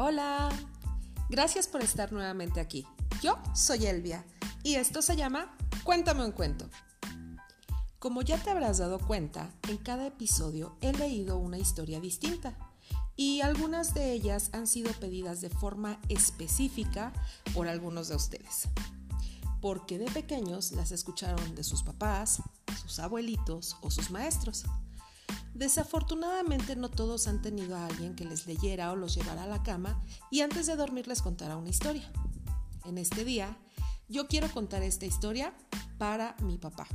Hola. Gracias por estar nuevamente aquí. Yo soy Elvia y esto se llama Cuéntame un cuento. Como ya te habrás dado cuenta, en cada episodio he leído una historia distinta y algunas de ellas han sido pedidas de forma específica por algunos de ustedes. Porque de pequeños las escucharon de sus papás, sus abuelitos o sus maestros. Desafortunadamente no todos han tenido a alguien que les leyera o los llevara a la cama y antes de dormir les contara una historia. En este día, yo quiero contar esta historia para mi papá.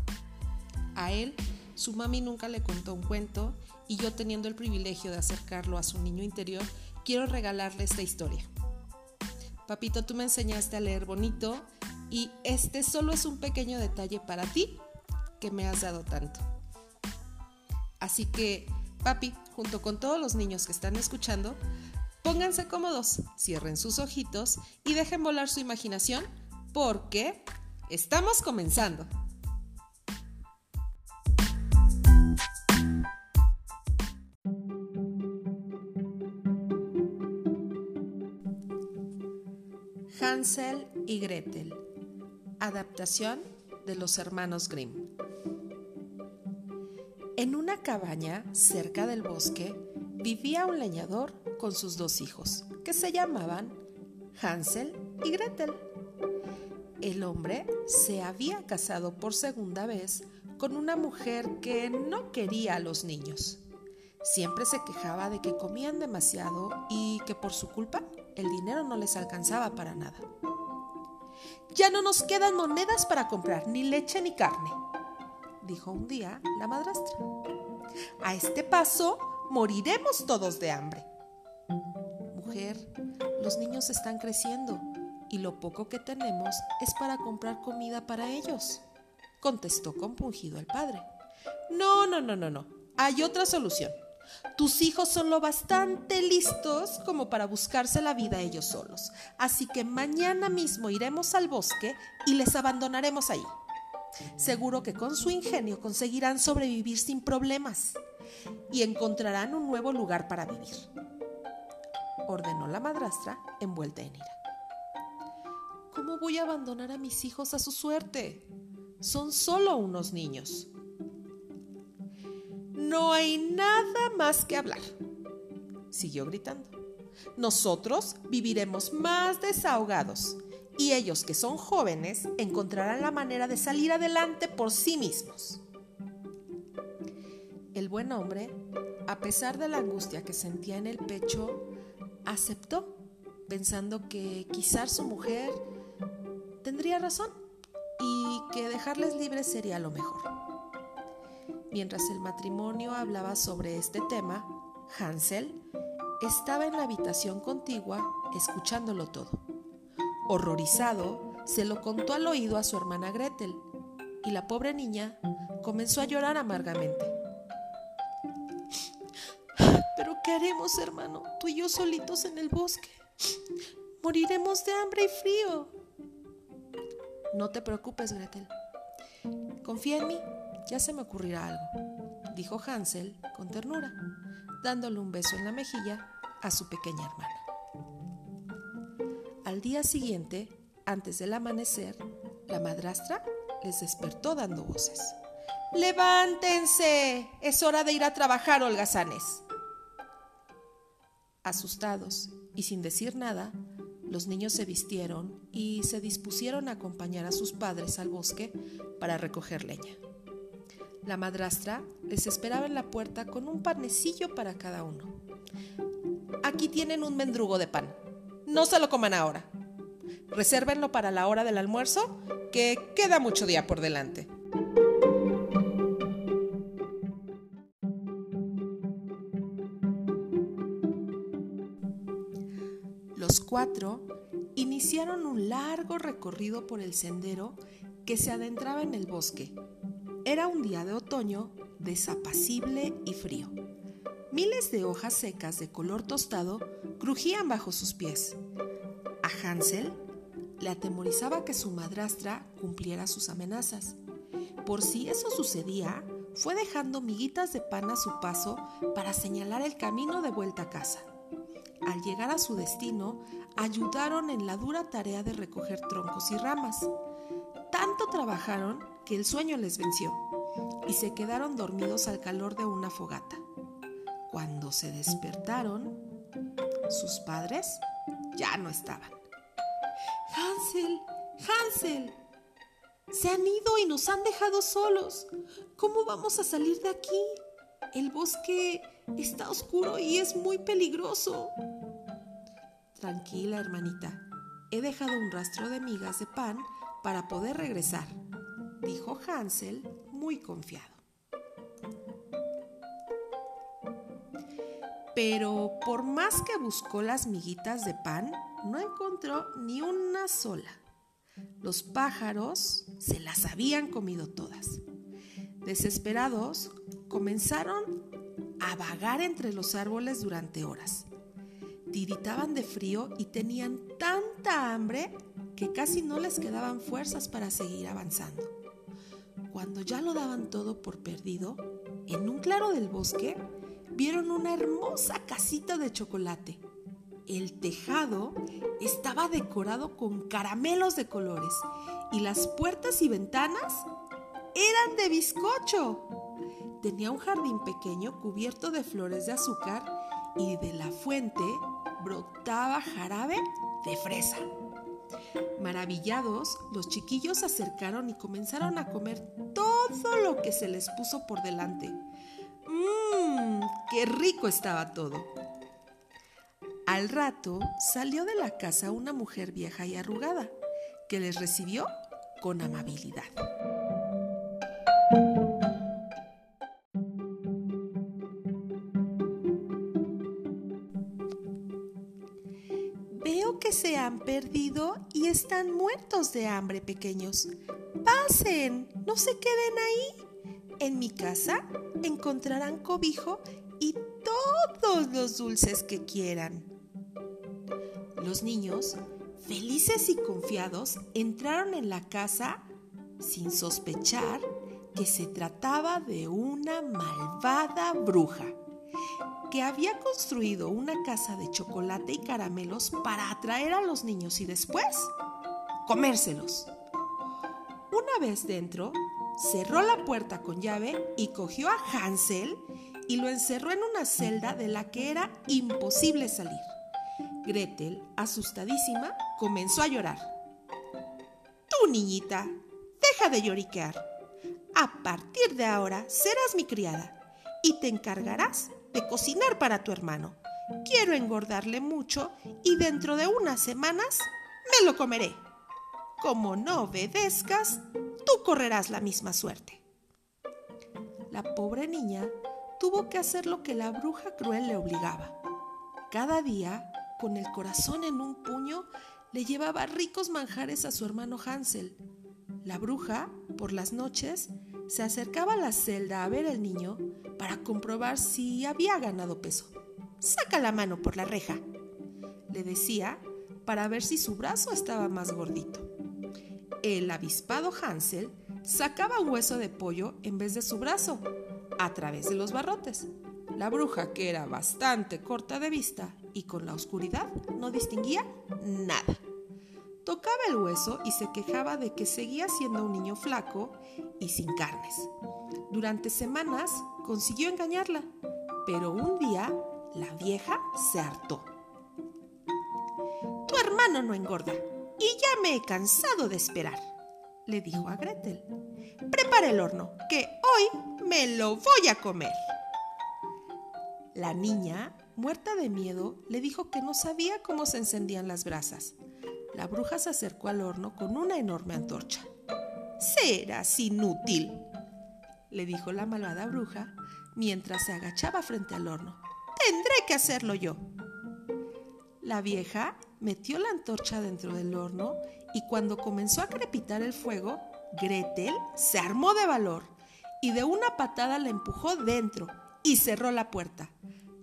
A él, su mami nunca le contó un cuento y yo teniendo el privilegio de acercarlo a su niño interior, quiero regalarle esta historia. Papito, tú me enseñaste a leer bonito y este solo es un pequeño detalle para ti que me has dado tanto. Así que, papi, junto con todos los niños que están escuchando, pónganse cómodos, cierren sus ojitos y dejen volar su imaginación porque estamos comenzando. Hansel y Gretel. Adaptación de los hermanos Grimm. En una cabaña cerca del bosque vivía un leñador con sus dos hijos, que se llamaban Hansel y Gretel. El hombre se había casado por segunda vez con una mujer que no quería a los niños. Siempre se quejaba de que comían demasiado y que por su culpa el dinero no les alcanzaba para nada. Ya no nos quedan monedas para comprar ni leche ni carne, dijo un día la madrastra. A este paso moriremos todos de hambre. Mujer, los niños están creciendo y lo poco que tenemos es para comprar comida para ellos, contestó compungido el padre. No, no, no, no, no. Hay otra solución. Tus hijos son lo bastante listos como para buscarse la vida ellos solos. Así que mañana mismo iremos al bosque y les abandonaremos ahí. Seguro que con su ingenio conseguirán sobrevivir sin problemas y encontrarán un nuevo lugar para vivir, ordenó la madrastra envuelta en ira. ¿Cómo voy a abandonar a mis hijos a su suerte? Son solo unos niños. No hay nada más que hablar, siguió gritando. Nosotros viviremos más desahogados y ellos que son jóvenes encontrarán la manera de salir adelante por sí mismos. El buen hombre, a pesar de la angustia que sentía en el pecho, aceptó, pensando que quizás su mujer tendría razón y que dejarles libres sería lo mejor. Mientras el matrimonio hablaba sobre este tema, Hansel estaba en la habitación contigua escuchándolo todo. Horrorizado, se lo contó al oído a su hermana Gretel y la pobre niña comenzó a llorar amargamente. ¿Pero qué haremos, hermano? Tú y yo solitos en el bosque. Moriremos de hambre y frío. No te preocupes, Gretel. Confía en mí, ya se me ocurrirá algo, dijo Hansel con ternura, dándole un beso en la mejilla a su pequeña hermana. Al día siguiente, antes del amanecer, la madrastra les despertó dando voces. ¡Levántense! Es hora de ir a trabajar, holgazanes. Asustados y sin decir nada, los niños se vistieron y se dispusieron a acompañar a sus padres al bosque para recoger leña. La madrastra les esperaba en la puerta con un panecillo para cada uno. Aquí tienen un mendrugo de pan, no se lo coman ahora. Resérvenlo para la hora del almuerzo, que queda mucho día por delante. Los cuatro iniciaron un largo recorrido por el sendero que se adentraba en el bosque. Era un día de otoño desapacible y frío. Miles de hojas secas de color tostado crujían bajo sus pies. Hansel le atemorizaba que su madrastra cumpliera sus amenazas. Por si eso sucedía, fue dejando miguitas de pan a su paso para señalar el camino de vuelta a casa. al llegar a su destino, ayudaron en la dura tarea de recoger troncos y ramas. Tanto trabajaron que el sueño les venció y se quedaron dormidos al calor de una fogata. Cuando se despertaron, sus padres ya no estaban. Hansel, Hansel, se han ido y nos han dejado solos. ¿Cómo vamos a salir de aquí? El bosque está oscuro y es muy peligroso. Tranquila, hermanita. He dejado un rastro de migas de pan para poder regresar, dijo Hansel muy confiado. Pero por más que buscó las miguitas de pan, no encontró ni una sola. Los pájaros se las habían comido todas. Desesperados, comenzaron a vagar entre los árboles durante horas. Tiritaban de frío y tenían tanta hambre que casi no les quedaban fuerzas para seguir avanzando. Cuando ya lo daban todo por perdido, en un claro del bosque vieron una hermosa casita de chocolate. El tejado estaba decorado con caramelos de colores y las puertas y ventanas eran de bizcocho. Tenía un jardín pequeño cubierto de flores de azúcar y de la fuente brotaba jarabe de fresa. Maravillados, los chiquillos se acercaron y comenzaron a comer todo lo que se les puso por delante. ¡Qué rico estaba todo! Al rato salió de la casa una mujer vieja y arrugada, que les recibió con amabilidad. Veo que se han perdido y están muertos de hambre, pequeños. Pasen, no se queden ahí. En mi casa encontrarán cobijo los dulces que quieran. Los niños, felices y confiados, entraron en la casa sin sospechar que se trataba de una malvada bruja que había construido una casa de chocolate y caramelos para atraer a los niños y después comérselos. Una vez dentro, cerró la puerta con llave y cogió a Hansel y lo encerró en una celda de la que era imposible salir. Gretel, asustadísima, comenzó a llorar. Tú, niñita, deja de lloriquear. A partir de ahora serás mi criada y te encargarás de cocinar para tu hermano. Quiero engordarle mucho y dentro de unas semanas me lo comeré. Como no obedezcas, tú correrás la misma suerte. La pobre niña tuvo que hacer lo que la bruja cruel le obligaba. Cada día, con el corazón en un puño, le llevaba ricos manjares a su hermano Hansel. La bruja, por las noches, se acercaba a la celda a ver al niño para comprobar si había ganado peso. Saca la mano por la reja, le decía para ver si su brazo estaba más gordito. El avispado Hansel sacaba un hueso de pollo en vez de su brazo, a través de los barrotes. La bruja, que era bastante corta de vista y con la oscuridad, no distinguía nada. Tocaba el hueso y se quejaba de que seguía siendo un niño flaco y sin carnes. Durante semanas consiguió engañarla, pero un día la vieja se hartó. Tu hermano no engorda y ya me he cansado de esperar, le dijo a Gretel. Prepara el horno, que hoy me lo voy a comer. La niña, muerta de miedo, le dijo que no sabía cómo se encendían las brasas la bruja se acercó al horno con una enorme antorcha. Serás inútil, le dijo la malvada bruja mientras se agachaba frente al horno. Tendré que hacerlo yo. La vieja metió la antorcha dentro del horno y cuando comenzó a crepitar el fuego, Gretel se armó de valor y de una patada la empujó dentro y cerró la puerta.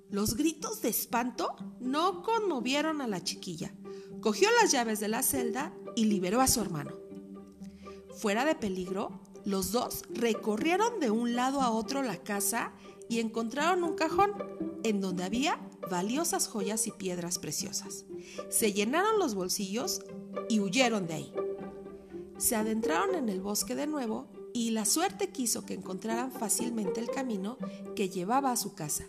Los gritos de espanto no conmovieron a la chiquilla cogió las llaves de la celda y liberó a su hermano. Fuera de peligro, los dos recorrieron de un lado a otro la casa y encontraron un cajón en donde había valiosas joyas y piedras preciosas. Se llenaron los bolsillos y huyeron de ahí. Se adentraron en el bosque de nuevo y la suerte quiso que encontraran fácilmente el camino que llevaba a su casa,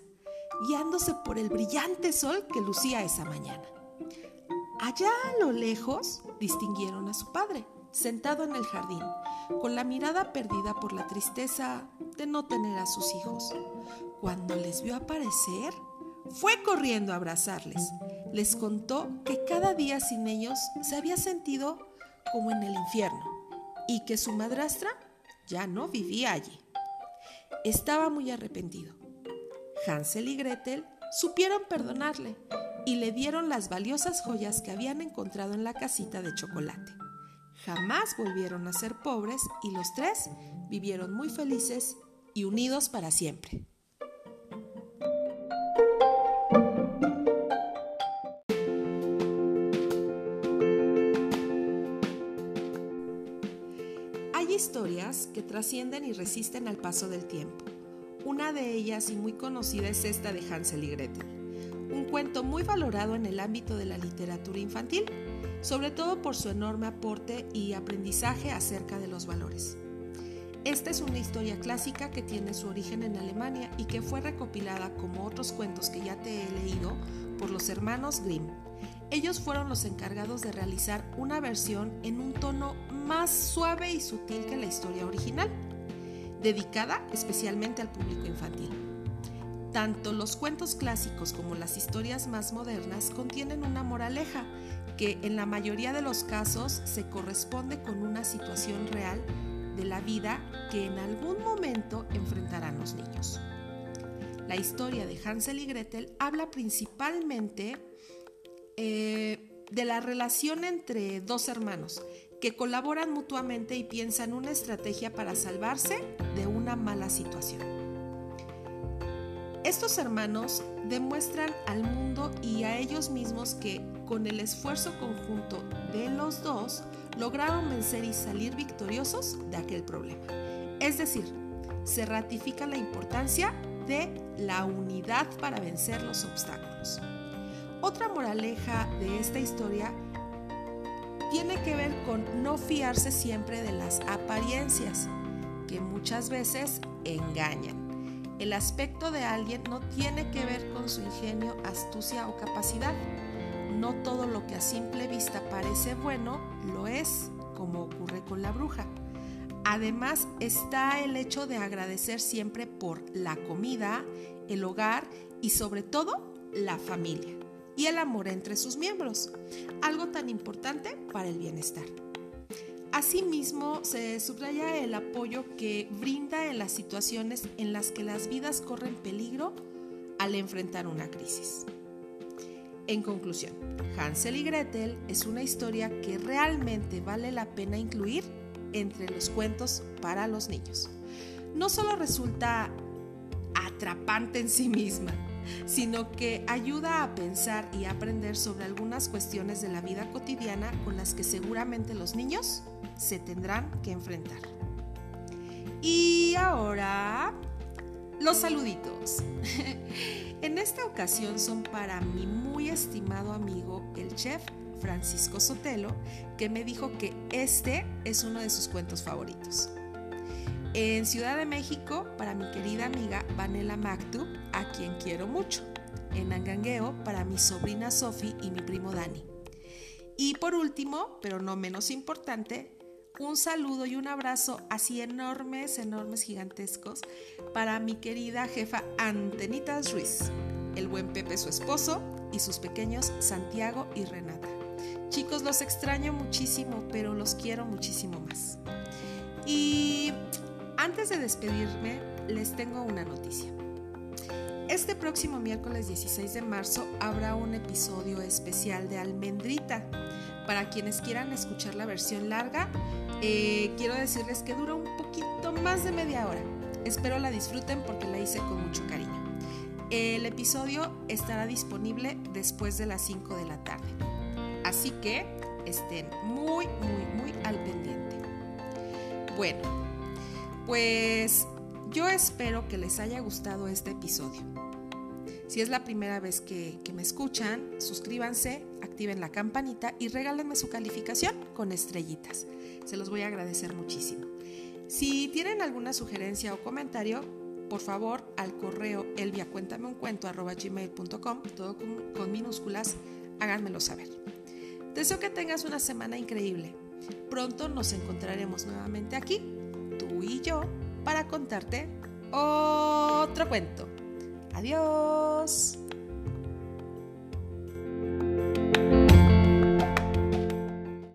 guiándose por el brillante sol que lucía esa mañana. Allá a lo lejos distinguieron a su padre, sentado en el jardín, con la mirada perdida por la tristeza de no tener a sus hijos. Cuando les vio aparecer, fue corriendo a abrazarles. Les contó que cada día sin ellos se había sentido como en el infierno y que su madrastra ya no vivía allí. Estaba muy arrepentido. Hansel y Gretel supieron perdonarle y le dieron las valiosas joyas que habían encontrado en la casita de chocolate. Jamás volvieron a ser pobres y los tres vivieron muy felices y unidos para siempre. Y resisten al paso del tiempo. Una de ellas y muy conocida es esta de Hansel y Gretel, un cuento muy valorado en el ámbito de la literatura infantil, sobre todo por su enorme aporte y aprendizaje acerca de los valores. Esta es una historia clásica que tiene su origen en Alemania y que fue recopilada como otros cuentos que ya te he leído por los hermanos Grimm. Ellos fueron los encargados de realizar una versión en un tono más suave y sutil que la historia original, dedicada especialmente al público infantil. Tanto los cuentos clásicos como las historias más modernas contienen una moraleja que en la mayoría de los casos se corresponde con una situación real de la vida que en algún momento enfrentarán los niños. La historia de Hansel y Gretel habla principalmente eh, de la relación entre dos hermanos que colaboran mutuamente y piensan una estrategia para salvarse de una mala situación. Estos hermanos demuestran al mundo y a ellos mismos que con el esfuerzo conjunto de los dos lograron vencer y salir victoriosos de aquel problema. Es decir, se ratifica la importancia de la unidad para vencer los obstáculos. Otra moraleja de esta historia tiene que ver con no fiarse siempre de las apariencias, que muchas veces engañan. El aspecto de alguien no tiene que ver con su ingenio, astucia o capacidad. No todo lo que a simple vista parece bueno lo es, como ocurre con la bruja. Además está el hecho de agradecer siempre por la comida, el hogar y sobre todo la familia y el amor entre sus miembros, algo tan importante para el bienestar. Asimismo, se subraya el apoyo que brinda en las situaciones en las que las vidas corren peligro al enfrentar una crisis. En conclusión, Hansel y Gretel es una historia que realmente vale la pena incluir entre los cuentos para los niños. No solo resulta atrapante en sí misma, sino que ayuda a pensar y aprender sobre algunas cuestiones de la vida cotidiana con las que seguramente los niños se tendrán que enfrentar. Y ahora, los saluditos. en esta ocasión son para mi muy estimado amigo, el chef Francisco Sotelo, que me dijo que este es uno de sus cuentos favoritos. En Ciudad de México, para mi querida amiga Vanela Mactu, a quien quiero mucho. En Angangueo, para mi sobrina Sofi y mi primo Dani. Y por último, pero no menos importante, un saludo y un abrazo así enormes, enormes, gigantescos para mi querida jefa Antenitas Ruiz, el buen Pepe su esposo y sus pequeños Santiago y Renata. Chicos, los extraño muchísimo, pero los quiero muchísimo más. Y antes de despedirme, les tengo una noticia. Este próximo miércoles 16 de marzo habrá un episodio especial de Almendrita. Para quienes quieran escuchar la versión larga, eh, quiero decirles que dura un poquito más de media hora. Espero la disfruten porque la hice con mucho cariño. El episodio estará disponible después de las 5 de la tarde. Así que estén muy, muy, muy al pendiente. Bueno, pues yo espero que les haya gustado este episodio. Si es la primera vez que, me escuchan, suscríbanse, activen la campanita y regálenme su calificación con estrellitas. Se los voy a agradecer muchísimo. Si tienen alguna sugerencia o comentario, por favor al correo elviacuéntameuncuento.com, todo con, con minúsculas, háganmelo saber. Deseo que tengas una semana increíble. Pronto nos encontraremos nuevamente aquí, tú y yo, para contarte otro cuento. Adiós.